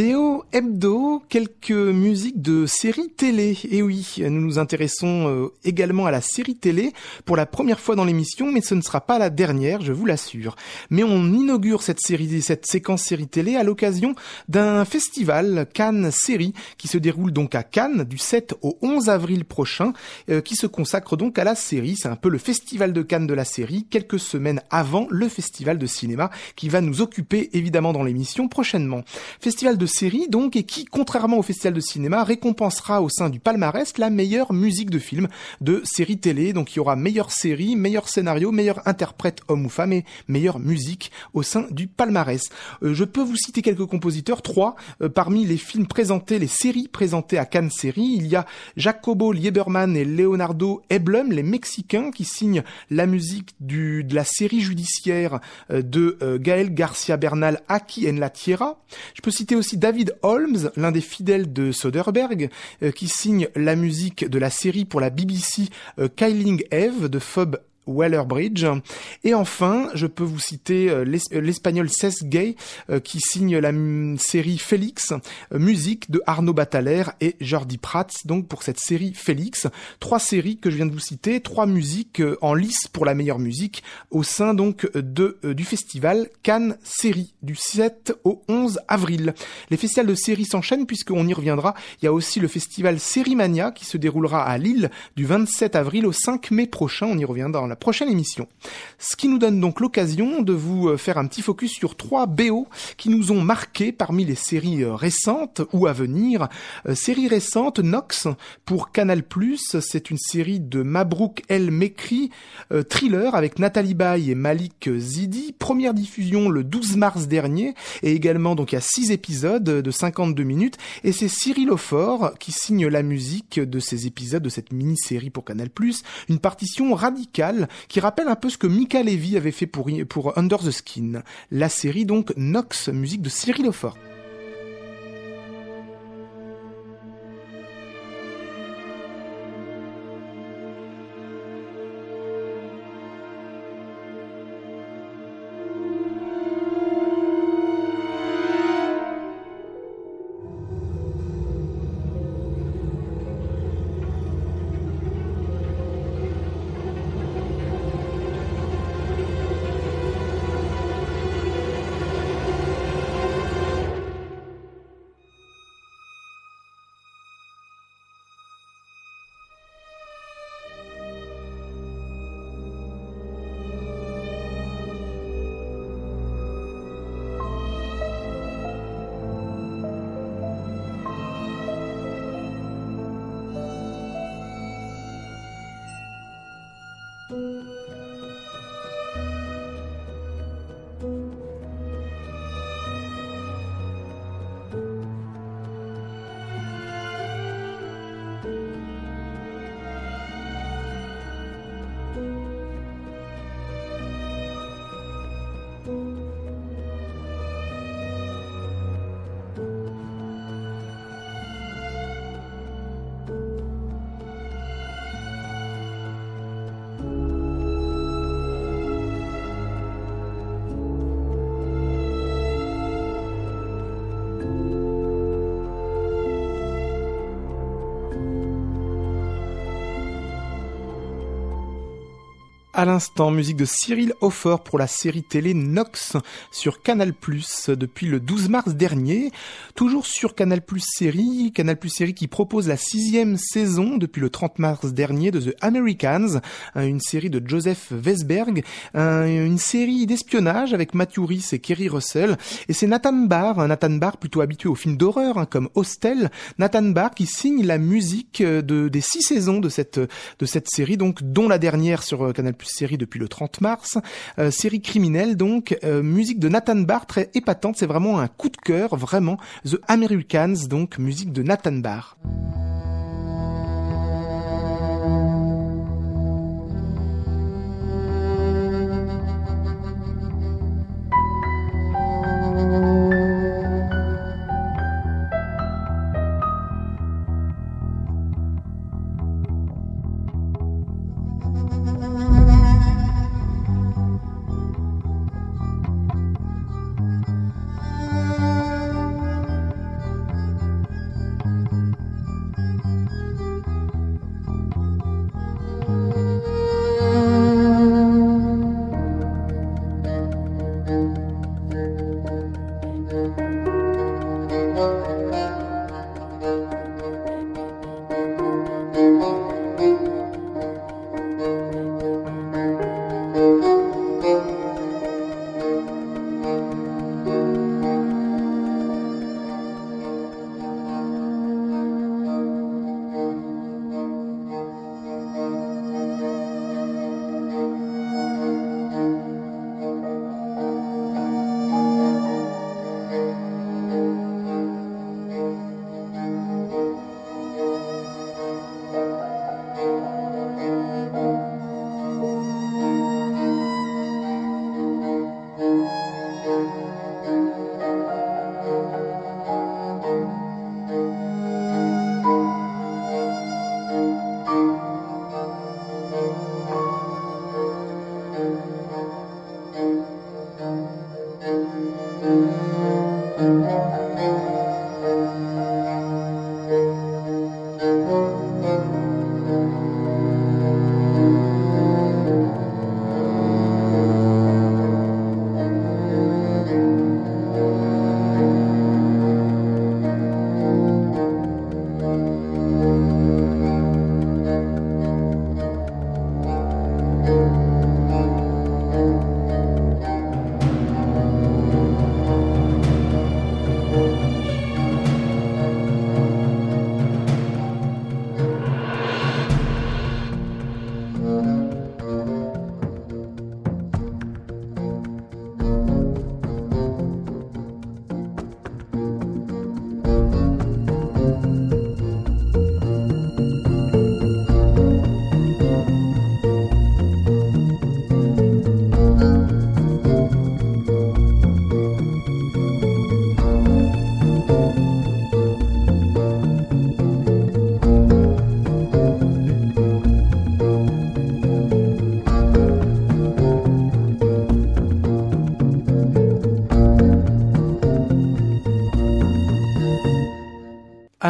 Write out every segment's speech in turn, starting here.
BO Hebdo, quelques musiques de séries télé. Et oui, nous nous intéressons euh, également à la série télé pour la première fois dans l'émission, mais ce ne sera pas la dernière, je vous l'assure. Mais on inaugure cette cette séquence série télé à l'occasion d'un festival Cannes Série qui se déroule donc à Cannes du 7 au 11 avril prochain, euh, qui se consacre donc à la série. C'est un peu le festival de Cannes de la série, quelques semaines avant le festival de cinéma qui va nous occuper évidemment dans l'émission prochainement. Festival de série donc et qui, contrairement au festival de cinéma, récompensera au sein du palmarès la meilleure musique de film de série télé. Donc il y aura meilleure série, meilleur scénario, meilleur interprète homme ou femme et meilleure musique au sein du palmarès. Euh, je peux vous citer quelques compositeurs, trois euh, parmi les films présentés, les séries présentées à Cannes Série. Il y a Jacobo Lieberman et Leonardo Eblum, les Mexicains, qui signent la musique de la série judiciaire euh, de Gaël Garcia Bernal, Aki en la Tierra. Je peux citer aussi David Holmes, l'un des fidèles de Soderbergh, euh, qui signe la musique de la série pour la BBC euh, Kyling Eve de Fob Weller-Bridge. Et enfin, je peux vous citer euh, euh, l'espagnol Cesc Gay euh, qui signe la série Félix, musique de Arnaud Bataler et Jordi Prats, donc pour cette série Félix. Trois séries que je viens de vous citer, trois musiques en lice pour la meilleure musique au sein donc de du festival Cannes Série du 7 au 11 avril. Les festivals de séries s'enchaînent puisqu'on y reviendra. Il y a aussi le festival Sérimania qui se déroulera à Lille du 27 avril au 5 mai prochain. On y reviendra dans la prochaine émission. Ce qui nous donne donc l'occasion de vous euh, faire un petit focus sur trois BO qui nous ont marqué parmi les séries euh, récentes ou à venir. Euh, série récente, Nox pour Canal+, c'est une série de Mabrouk El Mekri, thriller avec Nathalie Baye et Malik Zidi, première diffusion le 12 mars dernier, et également donc il y a six épisodes de 52 minutes, et c'est Cyril Aufort qui signe la musique de ces épisodes de cette mini-série pour Canal+, une partition radicale qui rappelle un peu ce que Mika Levy avait fait pour, pour Under the Skin. La série donc Nox, musique de Cyril Aufort. À l'instant, musique de Cyril Hofer pour la série télé Nox sur Canal+, depuis le 12 mars dernier. Toujours sur Canal+, série, Canal+, série qui propose la sixième saison depuis le 30 mars dernier de The Americans, une série de Joseph Vesberg, une série d'espionnage avec Matthew Rhys et Kerry Russell. Et c'est Nathan Barr, Nathan Barr plutôt habitué aux films d'horreur hein, comme Hostel, Nathan Barr qui signe la musique de, des six saisons de cette, de cette série, donc dont la dernière sur Canal+, série depuis le 30 mars. Euh, série criminelle donc, euh, musique de Nathan Barr très épatante, c'est vraiment un coup de cœur, vraiment. The Americans donc, musique de Nathan Barr.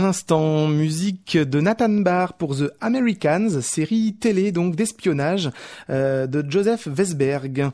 À l'instant, musique de Nathan Barr pour The Americans, série télé donc d'espionnage euh, de Joseph Wesberg.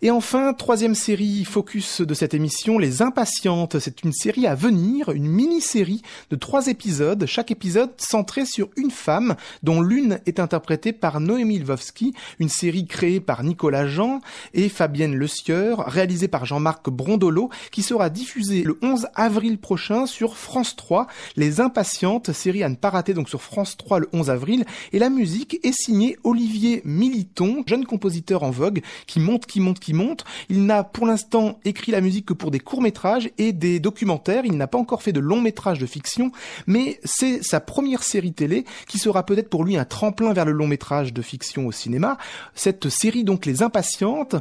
Et enfin, troisième série focus de cette émission, Les Impatientes. C'est une série à venir, une mini-série de trois épisodes, chaque épisode centré sur une femme dont l'une est interprétée par Noémie Lvovsky, une série créée par Nicolas Jean et Fabienne Le Sieur, réalisée par Jean-Marc Brondolo, qui sera diffusée le 11 avril prochain sur France 3. Les Impatiente, série à ne pas rater donc sur France 3 le 11 avril. Et la musique est signée Olivier Militon, jeune compositeur en vogue, qui monte, qui monte, qui monte. Il n'a pour l'instant écrit la musique que pour des courts-métrages et des documentaires. Il n'a pas encore fait de long-métrage de fiction, mais c'est sa première série télé qui sera peut-être pour lui un tremplin vers le long-métrage de fiction au cinéma. Cette série donc Les Impatientes.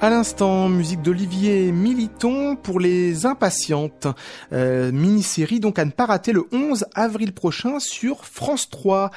À l'instant, musique d'Olivier Militon pour les impatientes. Euh, mini-série donc à ne pas rater le 11 avril prochain sur France 3.